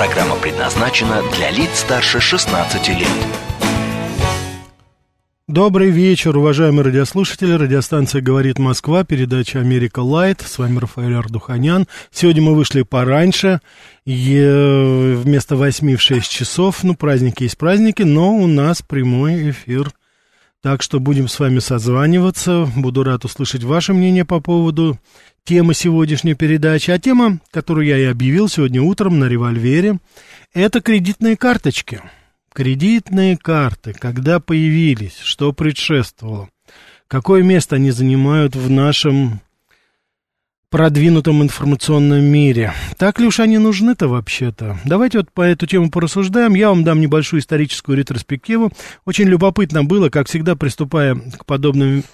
Программа предназначена для лиц старше 16 лет. Добрый вечер, уважаемые радиослушатели. Радиостанция «Говорит Москва», передача «Америка Лайт». С вами Рафаэль Ардуханян. Сегодня мы вышли пораньше, и вместо восьми в шесть часов. Ну, праздники есть праздники, но у нас прямой эфир. Так что будем с вами созваниваться. Буду рад услышать ваше мнение по поводу темы сегодняшней передачи. А тема, которую я и объявил сегодня утром на револьвере, это кредитные карточки. Кредитные карты, когда появились, что предшествовало, какое место они занимают в нашем продвинутом информационном мире. Так ли уж они нужны-то вообще-то? Давайте вот по эту тему порассуждаем. Я вам дам небольшую историческую ретроспективу. Очень любопытно было, как всегда, приступая к подобным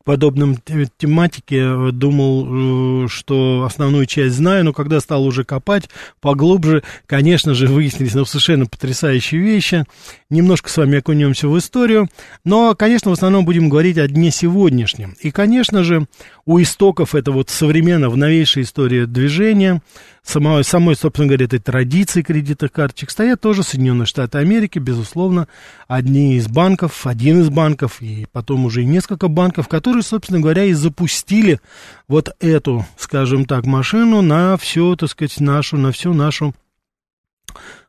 к подобным тематике э, думал, э, что основную часть знаю, но когда стал уже копать поглубже, конечно же, выяснились ну, совершенно потрясающие вещи. Немножко с вами окунемся в историю, но, конечно, в основном будем говорить о дне сегодняшнем. И, конечно же, у истоков это вот современного, новейшая история движения – самой, самой, собственно говоря, этой традиции кредитных карточек стоят тоже Соединенные Штаты Америки, безусловно, одни из банков, один из банков, и потом уже и несколько банков, которые, собственно говоря, и запустили вот эту, скажем так, машину на всю, так сказать, нашу, на всю нашу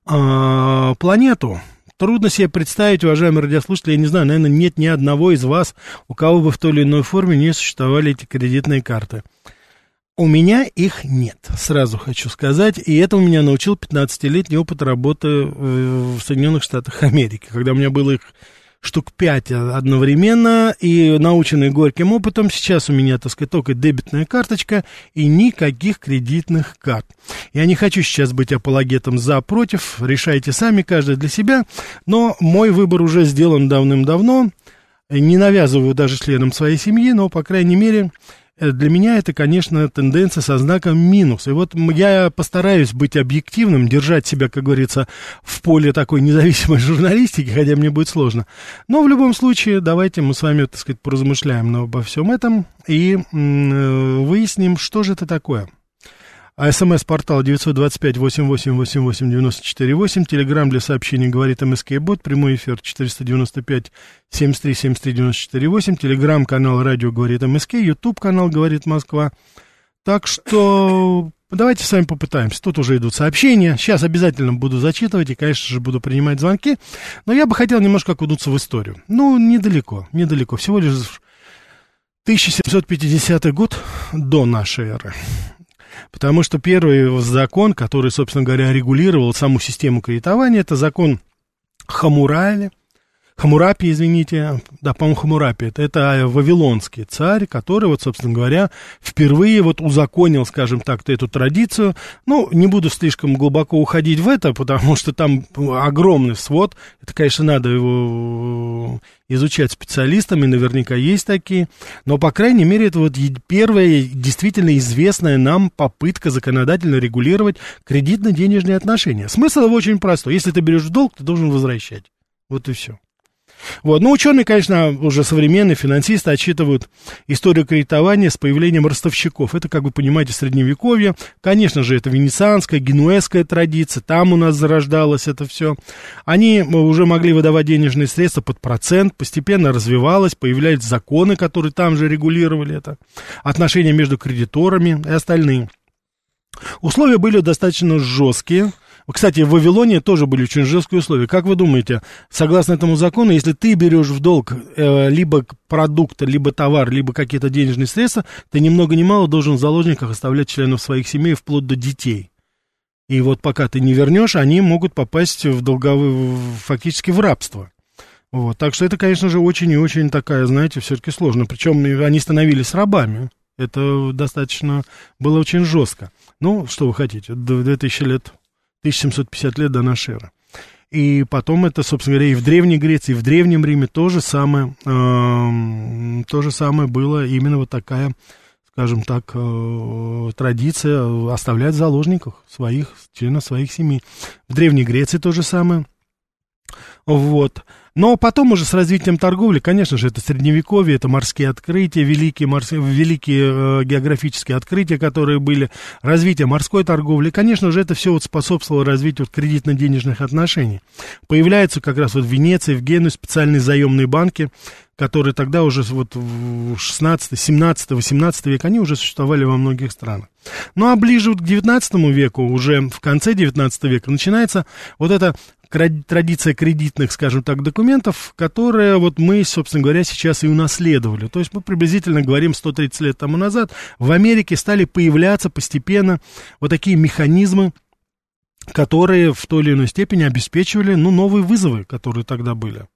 э, планету. Трудно себе представить, уважаемые радиослушатели, я не знаю, наверное, нет ни одного из вас, у кого бы в той или иной форме не существовали эти кредитные карты. У меня их нет, сразу хочу сказать, и это у меня научил 15-летний опыт работы в Соединенных Штатах Америки, когда у меня было их штук 5 одновременно, и наученный горьким опытом, сейчас у меня, так сказать, только дебетная карточка и никаких кредитных карт. Я не хочу сейчас быть апологетом за, против, решайте сами, каждый для себя, но мой выбор уже сделан давным-давно, не навязываю даже членам своей семьи, но, по крайней мере, для меня это, конечно, тенденция со знаком минус. И вот я постараюсь быть объективным, держать себя, как говорится, в поле такой независимой журналистики, хотя мне будет сложно. Но в любом случае, давайте мы с вами, так сказать, поразмышляем обо всем этом и э, выясним, что же это такое. А смс-портал 925-88-88-94-8. Телеграмм для сообщений говорит МСК Бот. Прямой эфир 495-73-73-94-8. Телеграмм-канал радио говорит МСК. Ютуб канал говорит Москва. Так что давайте с вами попытаемся. Тут уже идут сообщения. Сейчас обязательно буду зачитывать и, конечно же, буду принимать звонки. Но я бы хотел немножко окунуться в историю. Ну, недалеко, недалеко. Всего лишь 1750 год до нашей эры. Потому что первый закон, который, собственно говоря, регулировал саму систему кредитования, это закон Хамурали, Хамурапи, извините, да, по-моему, Хамурапи, это, это вавилонский царь, который, вот, собственно говоря, впервые вот узаконил, скажем так, эту традицию. Ну, не буду слишком глубоко уходить в это, потому что там огромный свод, это, конечно, надо его изучать специалистами, наверняка есть такие, но, по крайней мере, это вот первая действительно известная нам попытка законодательно регулировать кредитно-денежные отношения. Смысл его очень простой. Если ты берешь долг, ты должен возвращать. Вот и все. Вот. Ну, ученые, конечно, уже современные финансисты отчитывают историю кредитования с появлением ростовщиков. Это, как вы понимаете, средневековье. Конечно же, это венецианская, генуэзская традиция. Там у нас зарождалось это все. Они уже могли выдавать денежные средства под процент. Постепенно развивалось, появлялись законы, которые там же регулировали это. Отношения между кредиторами и остальные. Условия были достаточно жесткие. Кстати, в Вавилоне тоже были очень жесткие условия. Как вы думаете, согласно этому закону, если ты берешь в долг э, либо продукт, либо товар, либо какие-то денежные средства, ты ни много ни мало должен в заложниках оставлять членов своих семей вплоть до детей. И вот пока ты не вернешь, они могут попасть в долговые, фактически в рабство. Вот, так что это, конечно же, очень и очень такая, знаете, все-таки сложно. Причем они становились рабами. Это достаточно было очень жестко. Ну, что вы хотите, 2000 лет 1750 лет до нашей эры. И потом это, собственно говоря, и в Древней Греции, и в Древнем Риме то же самое, э, то же самое было именно вот такая, скажем так, э, традиция оставлять в заложниках своих, членов своих семей. В Древней Греции то же самое. Вот. Но потом уже с развитием торговли, конечно же, это средневековье, это морские открытия, великие, морские, великие э, географические открытия, которые были, развитие морской торговли. конечно же, это все вот способствовало развитию вот кредитно-денежных отношений. Появляются как раз вот в Венеции, в Генуе специальные заемные банки, которые тогда уже вот в 16, 17, 18 век, они уже существовали во многих странах. Ну а ближе вот к 19 веку, уже в конце 19 века, начинается вот это традиция кредитных, скажем так, документов, которые вот мы, собственно говоря, сейчас и унаследовали. То есть мы приблизительно говорим 130 лет тому назад, в Америке стали появляться постепенно вот такие механизмы, которые в той или иной степени обеспечивали, ну, новые вызовы, которые тогда были.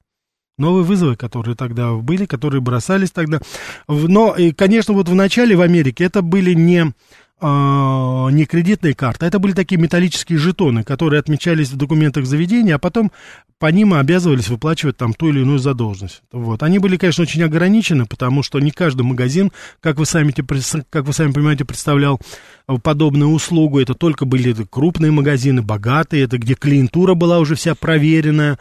Новые вызовы, которые тогда были, которые бросались тогда. Но, конечно, вот в начале в Америке это были не не кредитные карты, а это были такие металлические жетоны, которые отмечались в документах заведения, а потом по ним обязывались выплачивать там ту или иную задолженность. Вот. Они были, конечно, очень ограничены, потому что не каждый магазин, как вы сами, как вы сами понимаете, представлял подобную услугу. Это только были крупные магазины, богатые, это где клиентура была уже вся проверенная.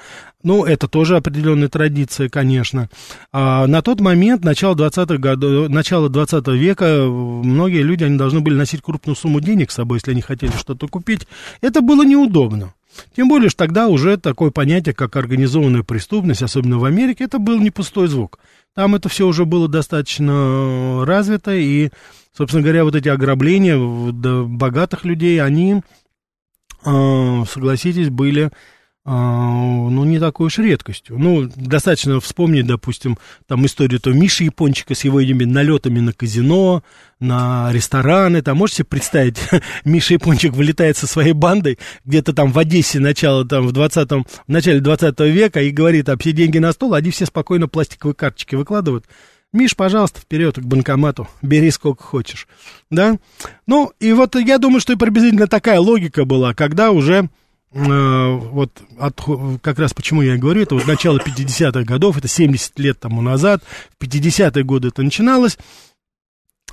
Ну, это тоже определенная традиция, конечно. А на тот момент, начало 20-х годов, начало 20 века, многие люди, они должны были носить крупную сумму денег с собой, если они хотели что-то купить. Это было неудобно. Тем более, что тогда уже такое понятие, как организованная преступность, особенно в Америке, это был не пустой звук. Там это все уже было достаточно развито, и, собственно говоря, вот эти ограбления богатых людей, они, а, согласитесь, были ну, не такой уж редкостью. Ну, достаточно вспомнить, допустим, там историю то Миши Япончика с его этими налетами на казино, на рестораны. Там можете себе представить, Миша Япончик вылетает со своей бандой где-то там в Одессе начало, там в 20 в начале 20 века и говорит, а все деньги на стол, они все спокойно пластиковые карточки выкладывают. Миш, пожалуйста, вперед к банкомату, бери сколько хочешь, да? Ну, и вот я думаю, что и приблизительно такая логика была, когда уже вот от, как раз почему я говорю, это вот начало 50-х годов, это 70 лет тому назад, в 50-е годы это начиналось.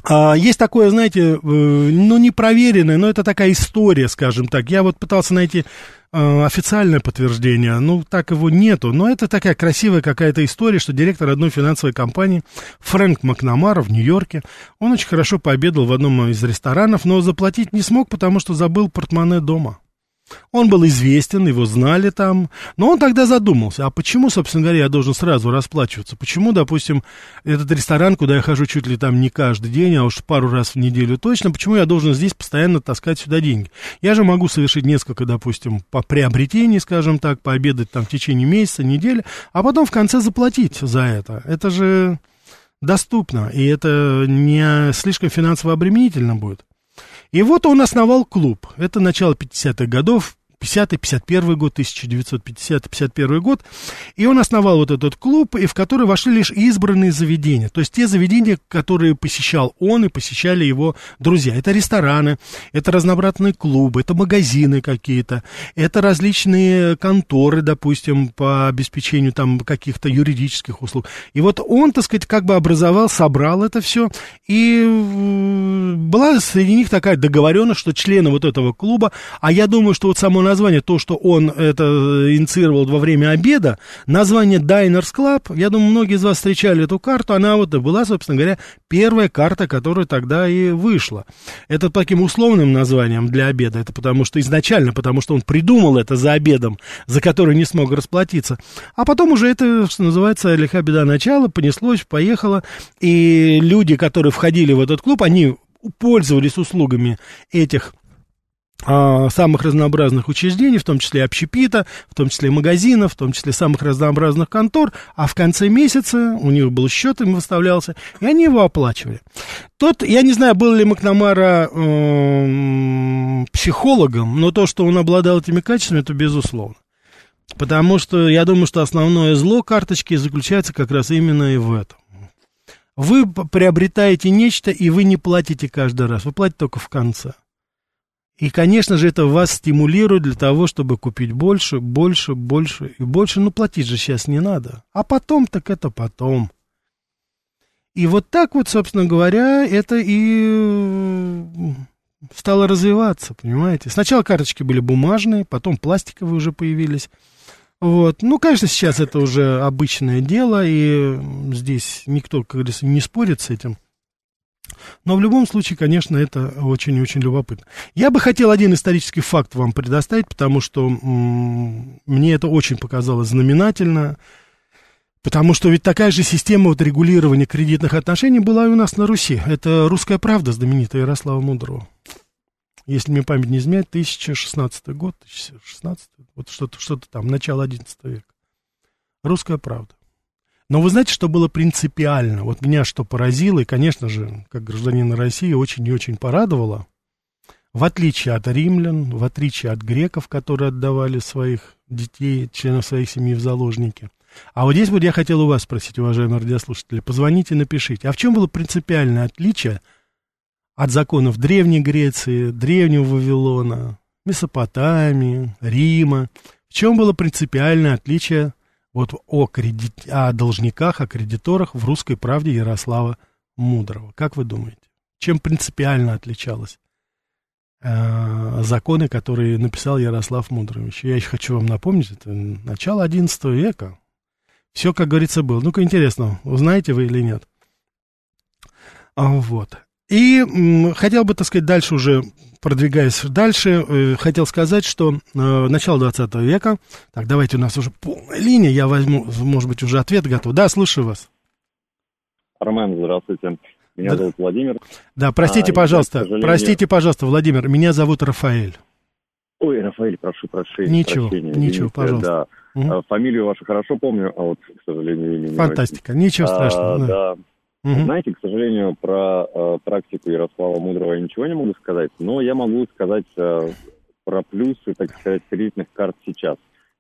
А, есть такое, знаете, э, ну, непроверенное, но это такая история, скажем так. Я вот пытался найти э, официальное подтверждение, ну, так его нету. Но это такая красивая какая-то история, что директор одной финансовой компании, Фрэнк Макнамара в Нью-Йорке, он очень хорошо пообедал в одном из ресторанов, но заплатить не смог, потому что забыл портмоне дома. Он был известен, его знали там, но он тогда задумался, а почему, собственно говоря, я должен сразу расплачиваться? Почему, допустим, этот ресторан, куда я хожу чуть ли там не каждый день, а уж пару раз в неделю точно, почему я должен здесь постоянно таскать сюда деньги? Я же могу совершить несколько, допустим, по приобретений, скажем так, пообедать там в течение месяца, недели, а потом в конце заплатить за это. Это же доступно, и это не слишком финансово обременительно будет. И вот он основал клуб. Это начало 50-х годов, 50-51 год, 1950-51 год. И он основал вот этот клуб, и в который вошли лишь избранные заведения. То есть те заведения, которые посещал он и посещали его друзья. Это рестораны, это разнообразные клубы, это магазины какие-то, это различные конторы, допустим, по обеспечению там каких-то юридических услуг. И вот он, так сказать, как бы образовал, собрал это все. И была среди них такая договоренность, что члены вот этого клуба, а я думаю, что вот само название, то, что он это инициировал во время обеда, название Diners Club, я думаю, многие из вас встречали эту карту, она вот была, собственно говоря, первая карта, которая тогда и вышла. Это таким условным названием для обеда, это потому что изначально, потому что он придумал это за обедом, за который не смог расплатиться. А потом уже это, что называется, лиха беда начала, понеслось, поехало, и люди, которые входили в этот клуб, они пользовались услугами этих самых разнообразных учреждений, в том числе общепита, в том числе магазинов, в том числе самых разнообразных контор, а в конце месяца у них был счет, им выставлялся, и они его оплачивали. Тот, я не знаю, был ли Макнамара э, психологом, но то, что он обладал этими качествами, это безусловно. Потому что я думаю, что основное зло карточки заключается как раз именно и в этом. Вы приобретаете нечто, и вы не платите каждый раз, вы платите только в конце. И, конечно же, это вас стимулирует для того, чтобы купить больше, больше, больше и больше. Ну, платить же сейчас не надо. А потом, так это потом. И вот так вот, собственно говоря, это и стало развиваться, понимаете. Сначала карточки были бумажные, потом пластиковые уже появились. Вот. Ну, конечно, сейчас это уже обычное дело, и здесь никто, как говорится, не спорит с этим. Но в любом случае, конечно, это очень и очень любопытно. Я бы хотел один исторический факт вам предоставить, потому что м- мне это очень показалось знаменательно. Потому что ведь такая же система вот регулирования кредитных отношений была и у нас на Руси. Это «Русская правда» знаменитая Ярослава Мудрого. Если мне память не изменяет, 1016 год, 1016, вот что-то что там, начало 11 века. «Русская правда». Но вы знаете, что было принципиально? Вот меня что поразило, и, конечно же, как гражданина России, очень и очень порадовало, в отличие от римлян, в отличие от греков, которые отдавали своих детей, членов своих семьи в заложники. А вот здесь вот я хотел у вас спросить, уважаемые радиослушатели, позвоните, напишите, а в чем было принципиальное отличие от законов Древней Греции, Древнего Вавилона, Месопотамии, Рима? В чем было принципиальное отличие вот о, кредит, о должниках, о кредиторах в «Русской правде» Ярослава Мудрого. Как вы думаете, чем принципиально отличалось э, законы, которые написал Ярослав Мудрович? Я еще хочу вам напомнить, это начало XI века. Все, как говорится, было. Ну-ка, интересно, узнаете вы или нет? А, вот. И хотел бы, так сказать, дальше уже продвигаясь дальше, э, хотел сказать, что э, начало 20 века, так, давайте у нас уже полная линия, я возьму, может быть, уже ответ готов. Да, слушаю вас. Роман, здравствуйте. Меня да. зовут Владимир. Да, простите, а, пожалуйста, сожалению... простите, пожалуйста, Владимир, меня зовут Рафаэль. Ой, Рафаэль, прошу прощения. Ничего, прощения, ничего, пожалуйста. Да. Угу. Фамилию вашу хорошо помню, а вот, к сожалению, имя Фантастика, ничего страшного. А, да. да. Угу. Знаете, к сожалению, про э, практику Ярослава Мудрого я ничего не могу сказать, но я могу сказать э, про плюсы, так сказать, кредитных карт сейчас.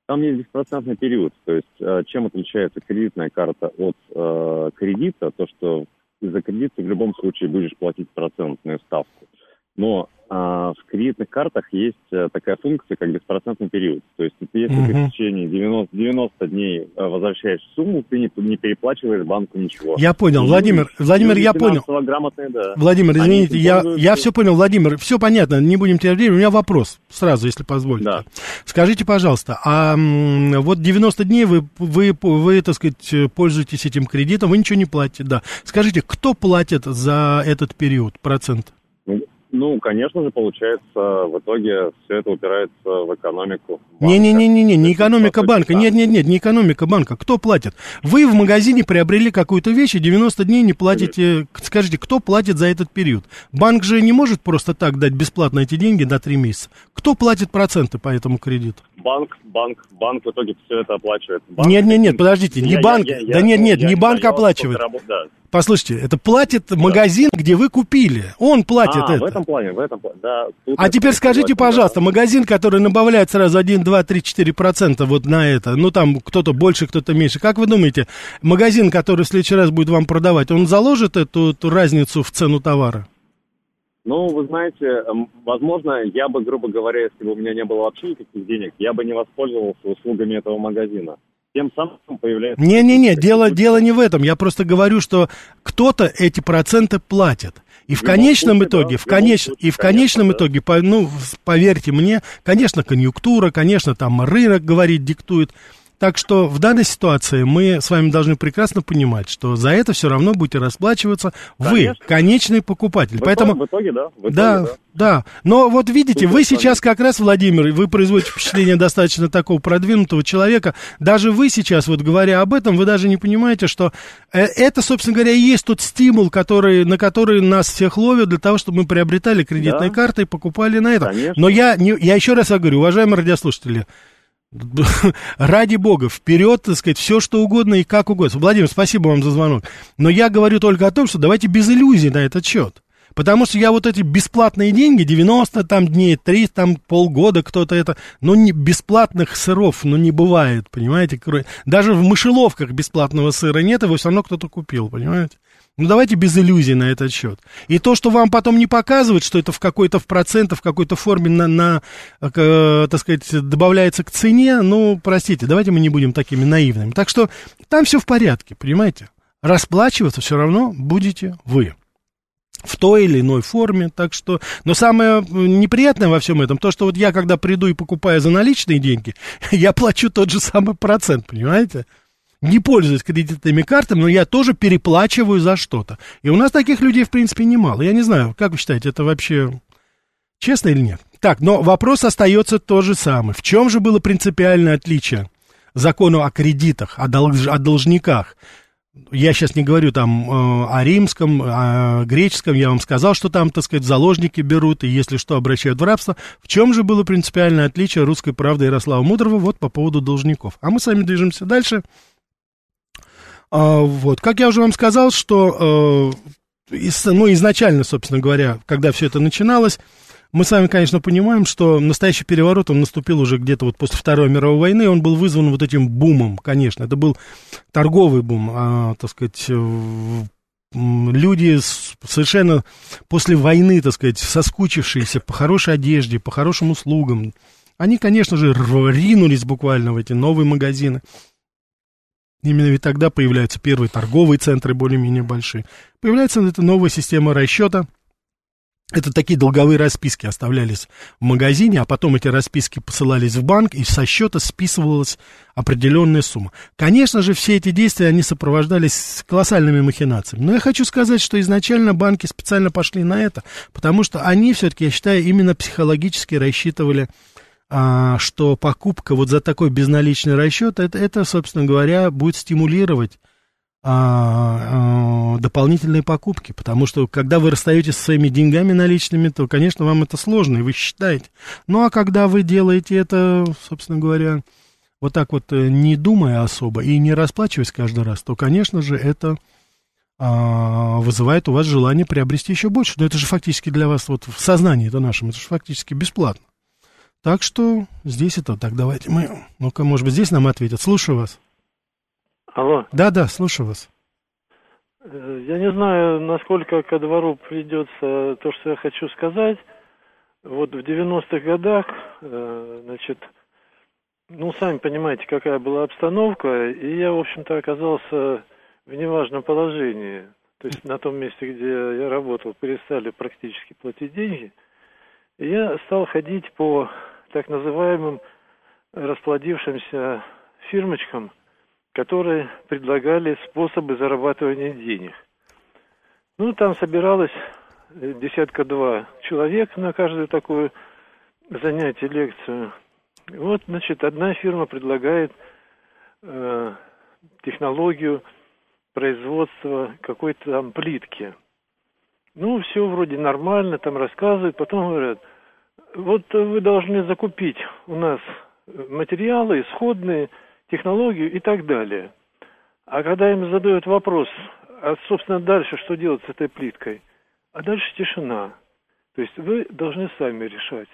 Там есть беспроцентный период, то есть э, чем отличается кредитная карта от э, кредита, то что из-за кредита в любом случае будешь платить процентную ставку. Но а, в кредитных картах есть э, такая функция, как беспроцентный период. То есть, если uh-huh. ты в течение 90, 90 дней э, возвращаешь сумму, ты не, не переплачиваешь банку ничего. Я понял, и Владимир, люди, Владимир, я понял. Грамотные, да. Владимир, извините, я, я все понял, Владимир, все понятно, не будем терять время. У меня вопрос сразу, если позволите. Да. Скажите, пожалуйста, а вот 90 дней вы, вы, вы, так сказать, пользуетесь этим кредитом, вы ничего не платите, да. Скажите, кто платит за этот период, процент? Ну, конечно же, получается, в итоге все это упирается в экономику. Не-не-не, не, не, экономика банка. Нет, нет, нет, не экономика банка. Кто платит? Вы в магазине приобрели какую-то вещь и 90 дней не платите. Скажите, кто платит за этот период? Банк же не может просто так дать бесплатно эти деньги на 3 месяца. Кто платит проценты по этому кредиту? Банк, банк, банк в итоге все это оплачивает. Банк, нет, нет, нет, подождите, не я, банк, я, я, да нет, нет, я, не банк оплачивает. Работ, да. Послушайте, это платит да. магазин, где вы купили. Он платит а, это. в этом плане, в этом плане, да. А теперь скажите, пожалуйста, да. магазин, который набавляет сразу 1, 2, 3, 4 процента вот на это, ну там кто-то больше, кто-то меньше. Как вы думаете, магазин, который в следующий раз будет вам продавать, он заложит эту, эту разницу в цену товара? Ну, вы знаете, возможно, я бы, грубо говоря, если бы у меня не было вообще никаких денег, я бы не воспользовался услугами этого магазина тем самым появляется... Не-не-не, дело, дело не в этом. Я просто говорю, что кто-то эти проценты платит. И в конечном случае, итоге, да, в конеч... случае, и в конечном конечно, итоге, по, ну, поверьте мне, конечно, конъюнктура, конечно, там рынок говорит, диктует. Так что в данной ситуации мы с вами должны прекрасно понимать, что за это все равно будете расплачиваться Конечно. вы, конечный покупатель. В Поэтому... В итоге, да. В итоге, да, да. Да, но вот видите, вы сейчас как раз, Владимир, вы производите впечатление достаточно такого продвинутого человека. Даже вы сейчас, вот говоря об этом, вы даже не понимаете, что э, это, собственно говоря, и есть тот стимул, который, на который нас всех ловят для того, чтобы мы приобретали кредитные да. карты и покупали на это. Конечно. Но я, не, я еще раз говорю, уважаемые радиослушатели, Ради бога, вперед, так сказать, все что угодно и как угодно. Владимир, спасибо вам за звонок. Но я говорю только о том, что давайте без иллюзий на этот счет. Потому что я вот эти бесплатные деньги, 90 там дней, 3, там полгода кто-то это, ну, не, бесплатных сыров, ну, не бывает, понимаете? Даже в мышеловках бесплатного сыра нет, его все равно кто-то купил, понимаете? Ну, давайте без иллюзий на этот счет. И то, что вам потом не показывают, что это в какой-то в процентах, в какой-то форме на, на э, так сказать, добавляется к цене, ну, простите, давайте мы не будем такими наивными. Так что там все в порядке, понимаете? Расплачиваться все равно будете вы в той или иной форме, так что... Но самое неприятное во всем этом, то, что вот я, когда приду и покупаю за наличные деньги, я плачу тот же самый процент, понимаете? Не пользуюсь кредитными картами, но я тоже переплачиваю за что-то. И у нас таких людей, в принципе, немало. Я не знаю, как вы считаете, это вообще честно или нет? Так, но вопрос остается тот же самый. В чем же было принципиальное отличие закону о кредитах, о, долж, о должниках я сейчас не говорю там э, о римском, о греческом, я вам сказал, что там, так сказать, заложники берут, и если что, обращают в рабство. В чем же было принципиальное отличие русской правды Ярослава Мудрого вот по поводу должников? А мы с вами движемся дальше. А, вот, как я уже вам сказал, что, э, ну, изначально, собственно говоря, когда все это начиналось, мы с вами, конечно, понимаем, что настоящий переворот, он наступил уже где-то вот после Второй мировой войны, он был вызван вот этим бумом, конечно, это был торговый бум, а, так сказать, э, люди совершенно после войны, так сказать, соскучившиеся по хорошей одежде, по хорошим услугам, они, конечно же, ринулись буквально в эти новые магазины. Именно ведь тогда появляются первые торговые центры более-менее большие. Появляется эта новая система расчета – это такие долговые расписки оставлялись в магазине, а потом эти расписки посылались в банк, и со счета списывалась определенная сумма. Конечно же, все эти действия, они сопровождались колоссальными махинациями. Но я хочу сказать, что изначально банки специально пошли на это, потому что они все-таки, я считаю, именно психологически рассчитывали, а, что покупка вот за такой безналичный расчет, это, это, собственно говоря, будет стимулировать а, а, дополнительные покупки, потому что когда вы расстаетесь со своими деньгами наличными, то, конечно, вам это сложно, и вы считаете. Ну, а когда вы делаете это, собственно говоря, вот так вот э, не думая особо и не расплачиваясь каждый раз, то, конечно же, это а, вызывает у вас желание приобрести еще больше. Но это же фактически для вас, вот в сознании это нашем, это же фактически бесплатно. Так что здесь это так, давайте мы, ну-ка, может быть, здесь нам ответят. Слушаю вас. Алло. Да, да, слушаю вас. Э, я не знаю, насколько ко двору придется то, что я хочу сказать. Вот в 90-х годах, э, значит, ну, сами понимаете, какая была обстановка, и я, в общем-то, оказался в неважном положении. То есть на том месте, где я работал, перестали практически платить деньги. И я стал ходить по так называемым расплодившимся фирмочкам – которые предлагали способы зарабатывания денег. Ну, там собиралось э, десятка-два человек на каждую такую занятие, лекцию. Вот, значит, одна фирма предлагает э, технологию производства какой-то там плитки. Ну, все вроде нормально, там рассказывают, потом говорят, вот вы должны закупить у нас материалы исходные – технологию и так далее. А когда им задают вопрос, а, собственно, дальше что делать с этой плиткой? А дальше тишина. То есть вы должны сами решать.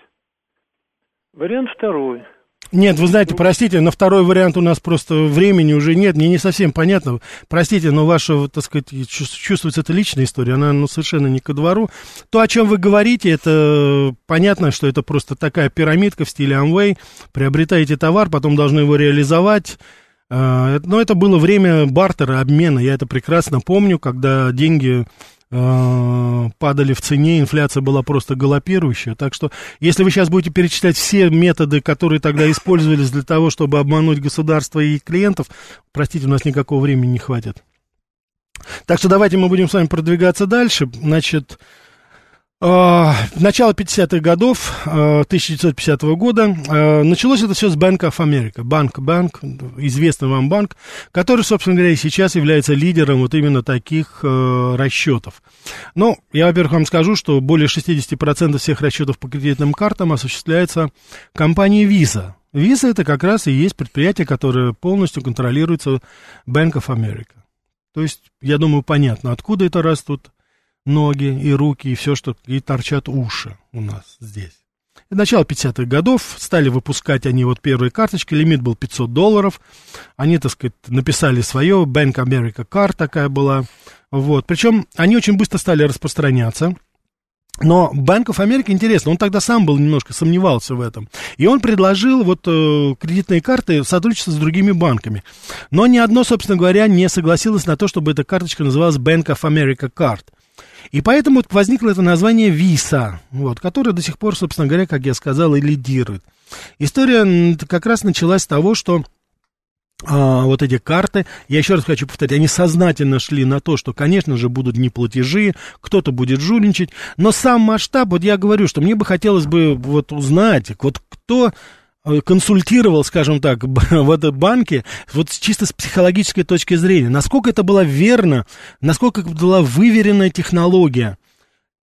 Вариант второй. Нет, вы знаете, простите, на второй вариант у нас просто времени уже нет, мне не совсем понятно. Простите, но ваша, так сказать, чувствуется это личная история, она ну, совершенно не ко двору. То, о чем вы говорите, это понятно, что это просто такая пирамидка в стиле Amway. Приобретаете товар, потом должны его реализовать. А, но это было время бартера, обмена. Я это прекрасно помню, когда деньги падали в цене, инфляция была просто галопирующая. Так что, если вы сейчас будете перечислять все методы, которые тогда использовались для того, чтобы обмануть государство и клиентов, простите, у нас никакого времени не хватит. Так что давайте мы будем с вами продвигаться дальше. Значит, начало 50-х годов, uh, 1950 года, uh, началось это все с Bank of America, банк, банк, известный вам банк, который, собственно говоря, и сейчас является лидером вот именно таких расчетов. Ну, я, во-первых, вам скажу, что более 60% всех расчетов по кредитным картам осуществляется компанией Visa. Visa это как раз и есть предприятие, которое полностью контролируется Bank of America. То есть, я думаю, понятно, откуда это растут ноги и руки, и все, что и торчат уши у нас здесь. начало 50-х годов, стали выпускать они вот первые карточки, лимит был 500 долларов, они, так сказать, написали свое, Bank America Card такая была, вот, причем они очень быстро стали распространяться, но Bank of America, интересно, он тогда сам был немножко сомневался в этом. И он предложил вот э, кредитные карты в сотрудничестве с другими банками. Но ни одно, собственно говоря, не согласилось на то, чтобы эта карточка называлась Bank of America Card. И поэтому вот возникло это название Visa, вот, которое до сих пор, собственно говоря, как я сказал, и лидирует. История как раз началась с того, что а, вот эти карты, я еще раз хочу повторить, они сознательно шли на то, что, конечно же, будут неплатежи, кто-то будет жульничать, но сам масштаб, вот я говорю, что мне бы хотелось бы вот узнать, вот кто консультировал, скажем так, в этой банке, вот чисто с психологической точки зрения, насколько это было верно, насколько была выверенная технология,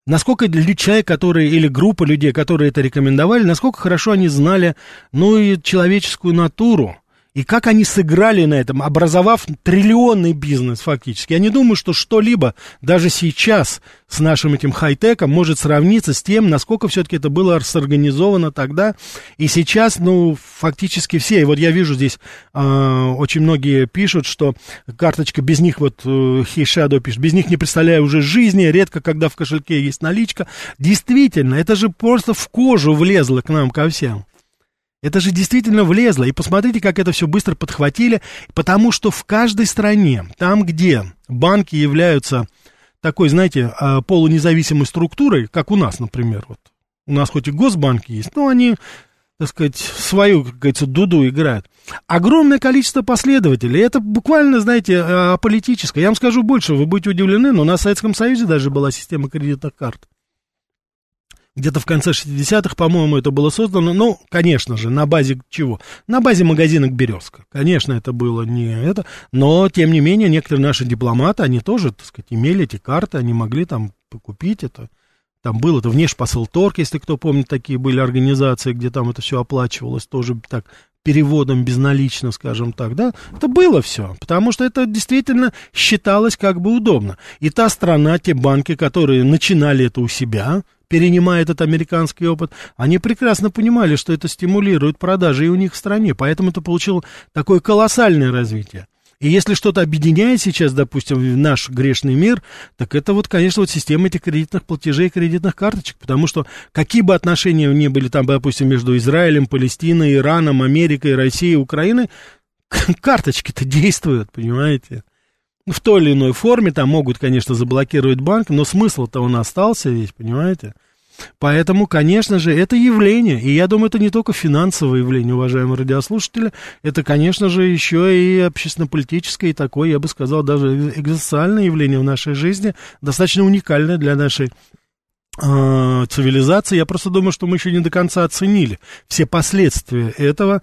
Насколько человек, который, или группа людей, которые это рекомендовали, насколько хорошо они знали, ну, и человеческую натуру. И как они сыграли на этом, образовав триллионный бизнес фактически. Я не думаю, что что-либо даже сейчас с нашим этим хай-теком может сравниться с тем, насколько все-таки это было сорганизовано тогда. И сейчас, ну, фактически все. И вот я вижу здесь, э, очень многие пишут, что карточка без них, вот э, пишет, без них не представляю уже жизни, редко когда в кошельке есть наличка. Действительно, это же просто в кожу влезло к нам ко всем. Это же действительно влезло. И посмотрите, как это все быстро подхватили. Потому что в каждой стране, там, где банки являются такой, знаете, а, полунезависимой структурой, как у нас, например, вот. У нас хоть и госбанки есть, но они, так сказать, свою, как говорится, дуду играют. Огромное количество последователей. Это буквально, знаете, а, политическое. Я вам скажу больше, вы будете удивлены, но на Советском Союзе даже была система кредитных карт где-то в конце 60-х, по-моему, это было создано. Ну, конечно же, на базе чего? На базе магазина «Березка». Конечно, это было не это, но, тем не менее, некоторые наши дипломаты, они тоже, так сказать, имели эти карты, они могли там купить это. Там было это внешпосылторг, если кто помнит, такие были организации, где там это все оплачивалось, тоже так переводом безналично, скажем так, да, это было все, потому что это действительно считалось как бы удобно. И та страна, те банки, которые начинали это у себя, перенимая этот американский опыт, они прекрасно понимали, что это стимулирует продажи и у них в стране, поэтому это получило такое колоссальное развитие. И если что-то объединяет сейчас, допустим, наш грешный мир, так это вот, конечно, вот система этих кредитных платежей и кредитных карточек, потому что какие бы отношения ни были там, допустим, между Израилем, Палестиной, Ираном, Америкой, Россией, Украиной, карточки-то действуют, понимаете? В той или иной форме, там могут, конечно, заблокировать банк, но смысл-то он остался весь, понимаете? Поэтому, конечно же, это явление, и я думаю, это не только финансовое явление, уважаемые радиослушатели, это, конечно же, еще и общественно-политическое, и такое, я бы сказал, даже экзистенциальное явление в нашей жизни, достаточно уникальное для нашей э, цивилизации. Я просто думаю, что мы еще не до конца оценили все последствия этого,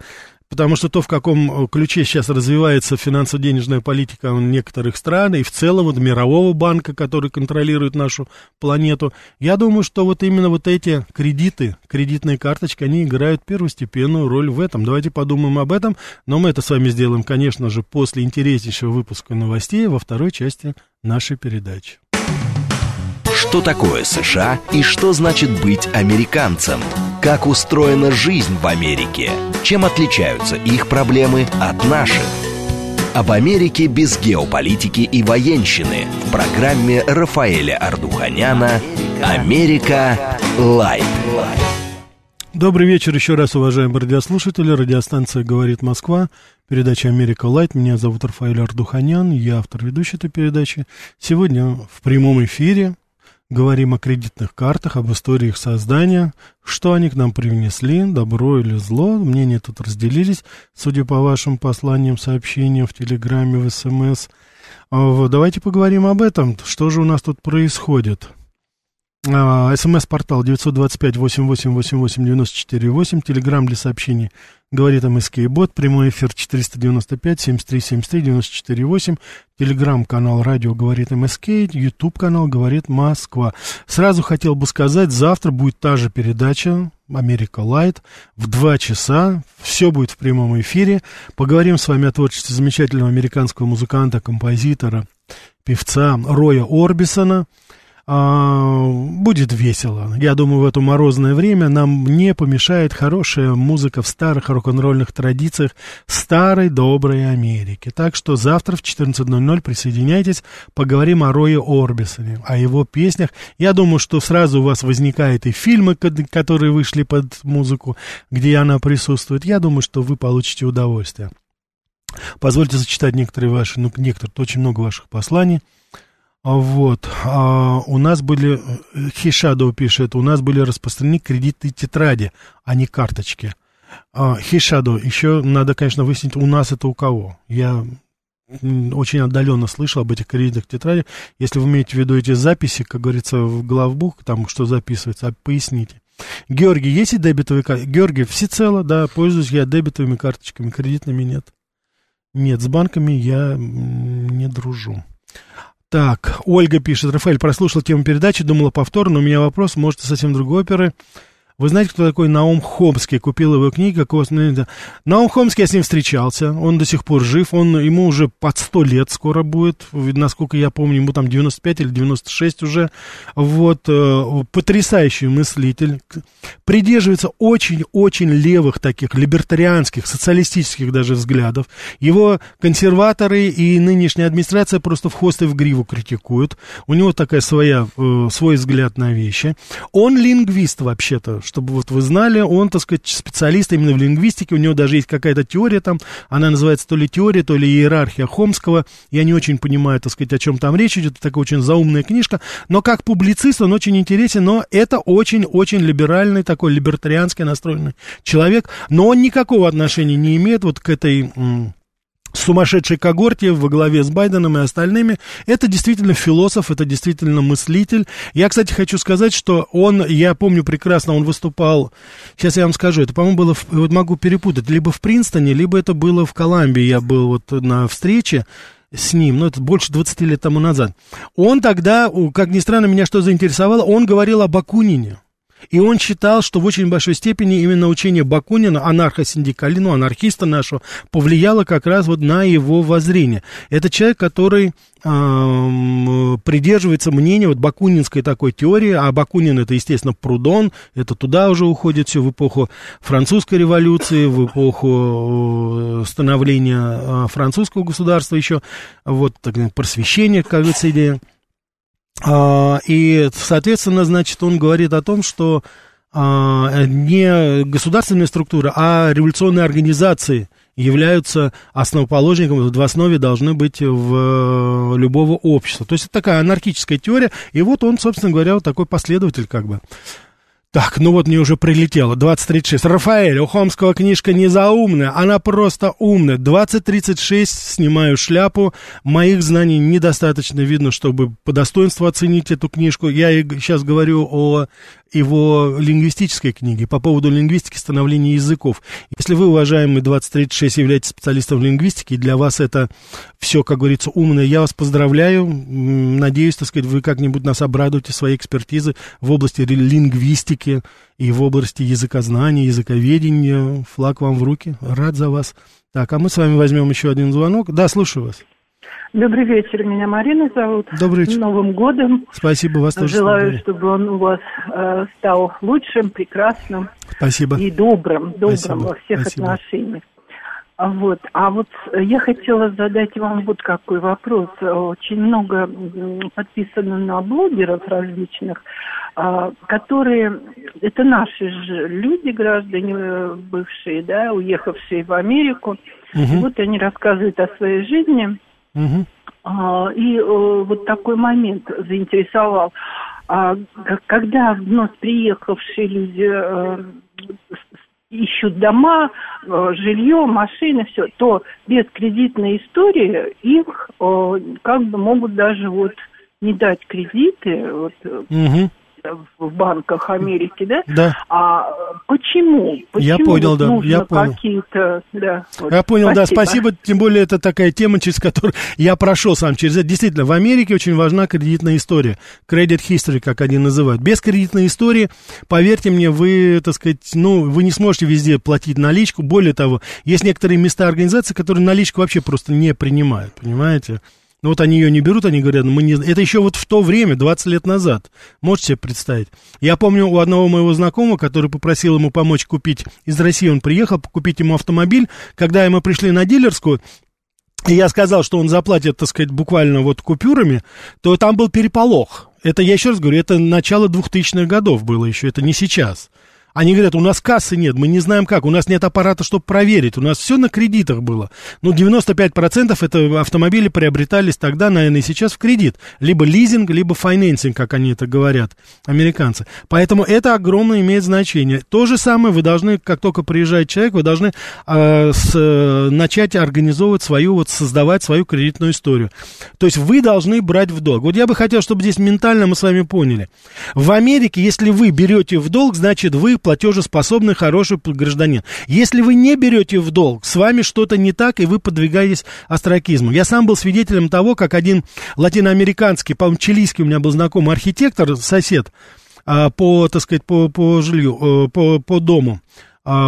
потому что то, в каком э, ключе сейчас развивается финансово-денежная политика некоторых стран и в целом вот мирового банка, который контролирует нашу планету, я думаю, что вот именно вот эти кредиты, кредитные карточки, они играют первостепенную роль в этом. Давайте подумаем об этом, но мы это с вами сделаем, конечно же, после интереснейшего выпуска новостей во второй части нашей передачи. Что такое США и что значит быть американцем? Как устроена жизнь в Америке? Чем отличаются их проблемы от наших? Об Америке без геополитики и военщины в программе Рафаэля Ардуханяна «Америка. Лайт». Добрый вечер еще раз, уважаемые радиослушатели. Радиостанция «Говорит Москва», передача «Америка Лайт». Меня зовут Рафаэль Ардуханян, я автор ведущей этой передачи. Сегодня в прямом эфире Говорим о кредитных картах, об истории их создания, что они к нам привнесли, добро или зло. Мнения тут разделились, судя по вашим посланиям, сообщениям в Телеграме, в СМС. А, давайте поговорим об этом. Что же у нас тут происходит? А, СМС-портал 925-8888-94-8. Телеграмм для сообщений говорит МСК Бот. Прямой эфир 495-7373-94-8. Телеграм-канал радио говорит МСК. Ютуб-канал говорит Москва. Сразу хотел бы сказать, завтра будет та же передача Америка Light в 2 часа. Все будет в прямом эфире. Поговорим с вами о творчестве замечательного американского музыканта, композитора, певца Роя Орбисона. А, будет весело. Я думаю, в это морозное время нам не помешает хорошая музыка в старых рок-н-ролльных традициях старой доброй Америки. Так что завтра в 14.00 присоединяйтесь, поговорим о Рое Орбисоне, о его песнях. Я думаю, что сразу у вас возникают и фильмы, которые вышли под музыку, где она присутствует. Я думаю, что вы получите удовольствие. Позвольте зачитать некоторые ваши, ну, некоторые, очень много ваших посланий. А вот, а, у нас были, Хишадо пишет, у нас были распространены кредитные тетради, а не карточки. А, Хишадо, еще надо, конечно, выяснить, у нас это у кого. Я очень отдаленно слышал об этих кредитных тетрадях. Если вы имеете в виду эти записи, как говорится, в главбук, там что записывается, поясните. Георгий, есть и дебетовые карты? Георгий, всецело, да, пользуюсь я дебетовыми карточками, кредитными нет. Нет, с банками я не дружу. Так, Ольга пишет, Рафаэль прослушал тему передачи, думала повтор, но у меня вопрос, может, совсем другой оперы. Вы знаете, кто такой Наум Хомский? Купил его. Какого... Наум Хомский, я с ним встречался. Он до сих пор жив. Он, ему уже под 100 лет скоро будет. Насколько я помню, ему там 95 или 96 уже. Вот. Э, потрясающий мыслитель. Придерживается очень-очень левых таких, либертарианских, социалистических даже взглядов. Его консерваторы и нынешняя администрация просто в хвост и в гриву критикуют. У него такая своя, э, свой взгляд на вещи. Он лингвист вообще-то, чтобы вот вы знали, он, так сказать, специалист именно в лингвистике, у него даже есть какая-то теория там, она называется то ли теория, то ли иерархия Хомского, я не очень понимаю, так сказать, о чем там речь идет, это такая очень заумная книжка, но как публицист он очень интересен, но это очень-очень либеральный такой, либертарианский настроенный человек, но он никакого отношения не имеет вот к этой сумасшедшей когорте во главе с Байденом и остальными. Это действительно философ, это действительно мыслитель. Я, кстати, хочу сказать, что он, я помню прекрасно, он выступал, сейчас я вам скажу, это, по-моему, было, в, вот могу перепутать, либо в Принстоне, либо это было в Колумбии, я был вот на встрече, с ним, ну, это больше 20 лет тому назад. Он тогда, как ни странно, меня что заинтересовало, он говорил об Акунине. И он считал, что в очень большой степени именно учение Бакунина, анархосиндикали, ну, анархиста нашего, повлияло как раз вот на его воззрение. Это человек, который э, придерживается мнения вот бакунинской такой теории, а Бакунин это, естественно, Прудон, это туда уже уходит все в эпоху французской революции, в эпоху становления французского государства еще, вот, так, просвещение, как говорится, идея. А, и, соответственно, значит, он говорит о том, что а, не государственные структуры, а революционные организации являются основоположником, в основе должны быть в любого общества. То есть это такая анархическая теория, и вот он, собственно говоря, вот такой последователь как бы. Так, ну вот мне уже прилетело. 2036. Рафаэль, у Хомского книжка не заумная, она просто умная. 2036, снимаю шляпу. Моих знаний недостаточно видно, чтобы по достоинству оценить эту книжку. Я сейчас говорю о его лингвистической книги по поводу лингвистики становления языков. Если вы, уважаемый 2036, являетесь специалистом в лингвистике, и для вас это все, как говорится, умное, я вас поздравляю. Надеюсь, так сказать, вы как-нибудь нас обрадуете своей экспертизы в области лингвистики и в области языкознания, языковедения. Флаг вам в руки. Рад за вас. Так, а мы с вами возьмем еще один звонок. Да, слушаю вас. Добрый вечер, меня Марина зовут. Добрый вечер. С Новым годом. Спасибо, вас тоже. Желаю, чтобы он у вас э, стал лучшим, прекрасным. Спасибо. И добрым, добрым Спасибо. во всех Спасибо. отношениях. А вот, а вот я хотела задать вам вот какой вопрос. Очень много подписано на блогеров различных, а, которые, это наши же люди, граждане э, бывшие, да, уехавшие в Америку. Угу. И вот они рассказывают о своей жизни. Угу. А, и э, вот такой момент заинтересовал. А, когда вновь приехавшие люди э, ищут дома, э, жилье, машины, все, то без кредитной истории их как бы могут даже вот не дать кредиты. Вот, угу в банках Америки, да? Да. А почему? почему я понял, да, я понял. Какие-то, да. Вот, я понял, спасибо. да, спасибо. Тем более это такая тема, через которую я прошел сам через это. Действительно, в Америке очень важна кредитная история, credit history, как они называют. Без кредитной истории, поверьте мне, вы, так сказать, ну, вы не сможете везде платить наличку. Более того, есть некоторые места организации, которые наличку вообще просто не принимают, понимаете? Ну вот они ее не берут, они говорят, мы не... это еще вот в то время, 20 лет назад. Можете себе представить? Я помню у одного моего знакомого, который попросил ему помочь купить из России, он приехал купить ему автомобиль. Когда мы пришли на дилерскую, и я сказал, что он заплатит, так сказать, буквально вот купюрами, то там был переполох. Это, я еще раз говорю, это начало 2000-х годов было еще, это не сейчас. Они говорят, у нас кассы нет, мы не знаем как, у нас нет аппарата, чтобы проверить, у нас все на кредитах было. Ну, 95% это автомобили приобретались тогда, наверное, и сейчас в кредит. Либо лизинг, либо financing, как они это говорят, американцы. Поэтому это огромное имеет значение. То же самое вы должны, как только приезжает человек, вы должны э, с, начать организовывать свою, вот создавать свою кредитную историю. То есть вы должны брать в долг. Вот я бы хотел, чтобы здесь ментально мы с вами поняли. В Америке, если вы берете в долг, значит вы платежеспособный, хороший гражданин. Если вы не берете в долг, с вами что-то не так, и вы подвигаетесь астракизму. Я сам был свидетелем того, как один латиноамериканский, по-моему, чилийский у меня был знакомый архитектор, сосед, а, по, так сказать, по, по жилью, э, по, по дому,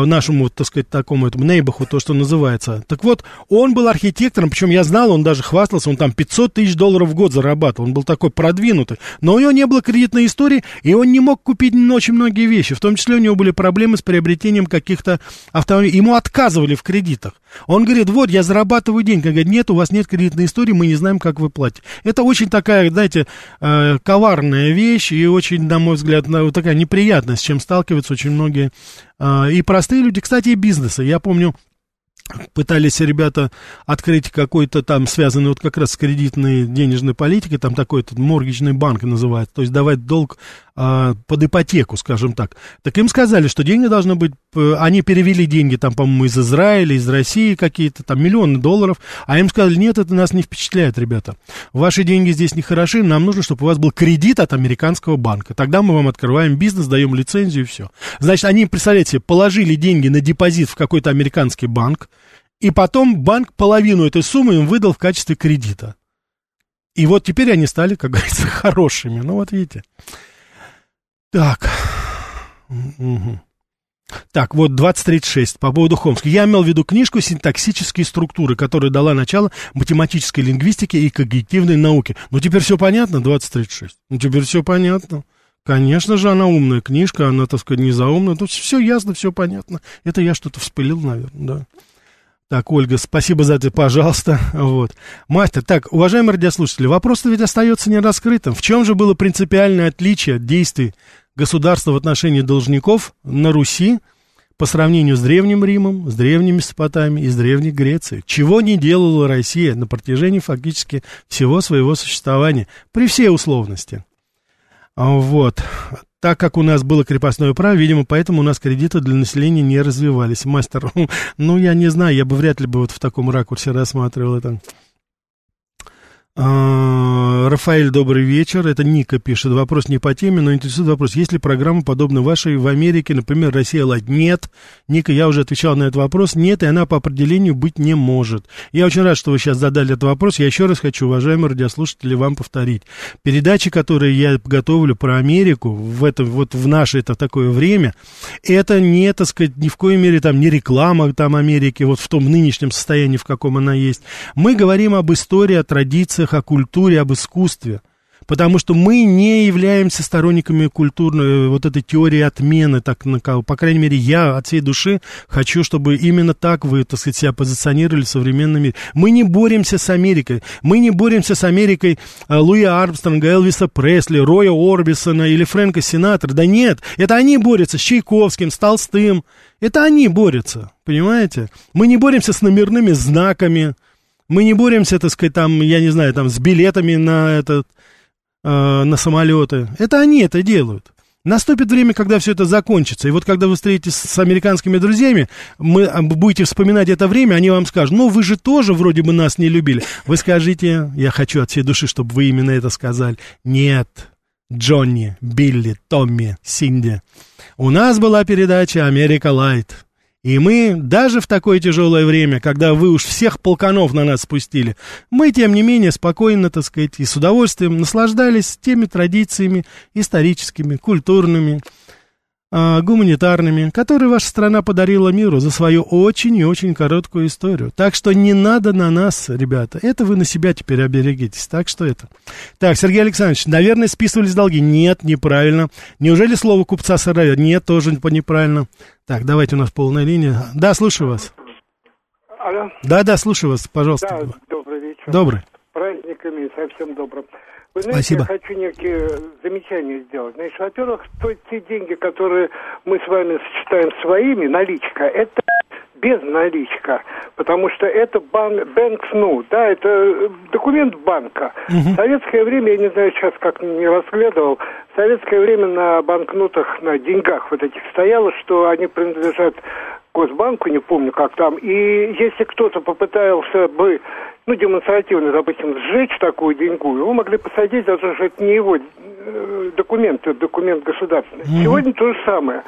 нашему, так сказать, такому этому нейбаху, то, что называется. Так вот, он был архитектором, причем я знал, он даже хвастался, он там 500 тысяч долларов в год зарабатывал, он был такой продвинутый. Но у него не было кредитной истории, и он не мог купить очень многие вещи, в том числе у него были проблемы с приобретением каких-то автомобилей. Ему отказывали в кредитах. Он говорит, вот, я зарабатываю деньги. Он говорит, нет, у вас нет кредитной истории, мы не знаем, как вы платите. Это очень такая, знаете, э, коварная вещь и очень, на мой взгляд, такая неприятность, с чем сталкиваются очень многие э, и простые люди, кстати, и бизнесы. Я помню, пытались ребята открыть какой-то там связанный вот как раз с кредитной денежной политикой, там такой этот моргичный банк называется, то есть давать долг а, под ипотеку, скажем так. Так им сказали, что деньги должны быть, они перевели деньги там, по-моему, из Израиля, из России какие-то, там миллионы долларов, а им сказали, нет, это нас не впечатляет, ребята. Ваши деньги здесь не хороши, нам нужно, чтобы у вас был кредит от американского банка. Тогда мы вам открываем бизнес, даем лицензию и все. Значит, они, представляете, положили деньги на депозит в какой-то американский банк, и потом банк половину этой суммы им выдал в качестве кредита. И вот теперь они стали, как говорится, хорошими. Ну вот видите. Так. Так, вот 2036 по поводу Хомска. Я имел в виду книжку «Синтаксические структуры», которая дала начало математической лингвистике и когнитивной науке. Ну, теперь все понятно, 2036? Ну, теперь все понятно. Конечно же, она умная книжка, она, так сказать, не заумная. Тут все ясно, все понятно. Это я что-то вспылил, наверное, да. Так, Ольга, спасибо за это, пожалуйста. Вот. Мастер, так, уважаемые радиослушатели, вопрос-то ведь остается нераскрытым. В чем же было принципиальное отличие действий государства в отношении должников на Руси по сравнению с Древним Римом, с древними Месопотамией и с Древней Грецией? Чего не делала Россия на протяжении фактически всего своего существования, при всей условности? Вот так как у нас было крепостное право, видимо, поэтому у нас кредиты для населения не развивались. Мастер, ну, я не знаю, я бы вряд ли бы вот в таком ракурсе рассматривал это. А, Рафаэль, добрый вечер. Это Ника пишет. Вопрос не по теме, но интересует вопрос. Есть ли программа, подобная вашей в Америке, например, Россия Лайт? Нет. Ника, я уже отвечал на этот вопрос. Нет, и она по определению быть не может. Я очень рад, что вы сейчас задали этот вопрос. Я еще раз хочу, уважаемые радиослушатели, вам повторить. Передачи, которые я готовлю про Америку в это, вот в наше это такое время, это не, так сказать, ни в коей мере там не реклама там Америки, вот в том нынешнем состоянии, в каком она есть. Мы говорим об истории, о традиции, традициях, о культуре, об искусстве. Потому что мы не являемся сторонниками культурной вот этой теории отмены, так, по крайней мере, я от всей души хочу, чтобы именно так вы, так сказать, себя позиционировали в современном мире. Мы не боремся с Америкой. Мы не боремся с Америкой э, Луи Армстронга, Элвиса Пресли, Роя Орбисона или Фрэнка Синатра. Да нет, это они борются с Чайковским, с Толстым. Это они борются, понимаете? Мы не боремся с номерными знаками, мы не боремся, так сказать, там, я не знаю, там, с билетами на этот, э, на самолеты. Это они это делают. Наступит время, когда все это закончится. И вот когда вы встретитесь с американскими друзьями, мы а, будете вспоминать это время, они вам скажут, ну, вы же тоже вроде бы нас не любили. Вы скажите, я хочу от всей души, чтобы вы именно это сказали. Нет, Джонни, Билли, Томми, Синди. У нас была передача «Америка Лайт». И мы, даже в такое тяжелое время, когда вы уж всех полканов на нас спустили, мы, тем не менее, спокойно, так сказать, и с удовольствием наслаждались теми традициями историческими, культурными, а, гуманитарными, которые ваша страна подарила миру за свою очень и очень короткую историю. Так что не надо на нас, ребята. Это вы на себя теперь оберегитесь. Так что это. Так, Сергей Александрович, наверное, списывались долги. Нет, неправильно. Неужели слово купца сырая? Нет, тоже неправильно. Так, давайте у нас полная линия. Да, слушаю вас. Алло. Да, да, слушаю вас, пожалуйста. Да, добрый вечер. Добрый. Праздниками совсем добрым. Вы знаете, Спасибо. я хочу некие замечания сделать. Значит, во-первых, то, те деньги, которые мы с вами сочетаем своими, наличка, это без наличка, потому что это бан, бэнкс, да, это документ банка. Угу. В советское время, я не знаю сейчас, как не расследовал, в советское время на банкнотах, на деньгах вот этих стояло, что они принадлежат Госбанку, не помню как там, и если кто-то попытался бы ну, демонстративно, допустим, сжечь такую деньгу, его могли посадить, даже что это не его э, документ, это документ государственный. Mm-hmm. Сегодня то же самое.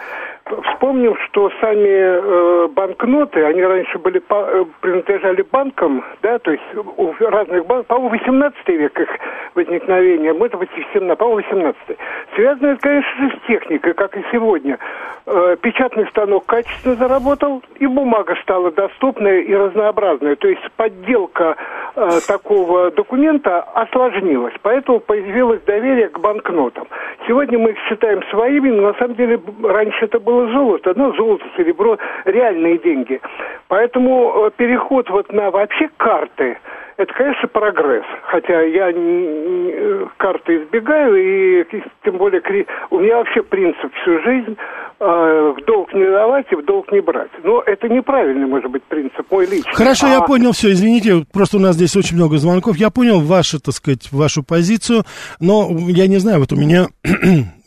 Вспомним, что сами э, банкноты, они раньше были по, э, принадлежали банкам, да, то есть у разных банков, по-моему, 18 век их возникновение, может быть, 17, по-моему, 18 Связано это, конечно же, с техникой, как и сегодня. Э, печатный станок качественно заработал, и бумага стала доступная и разнообразная. То есть подделка э, такого документа осложнилась. Поэтому появилось доверие к банкнотам. Сегодня мы их считаем своими, но на самом деле раньше это было золото. Ну, золото, серебро, реальные деньги. Поэтому э, переход вот на вообще карты – это, конечно, прогресс. Хотя я не, карты избегаю, и тем более у меня вообще принцип всю жизнь э, в долг не давать и в долг не брать. Но это неправильный, может быть, принцип мой личный. Хорошо, а... я понял все. Извините, просто у нас здесь очень много звонков. Я понял вашу, так сказать, вашу позицию, но я не знаю, вот у меня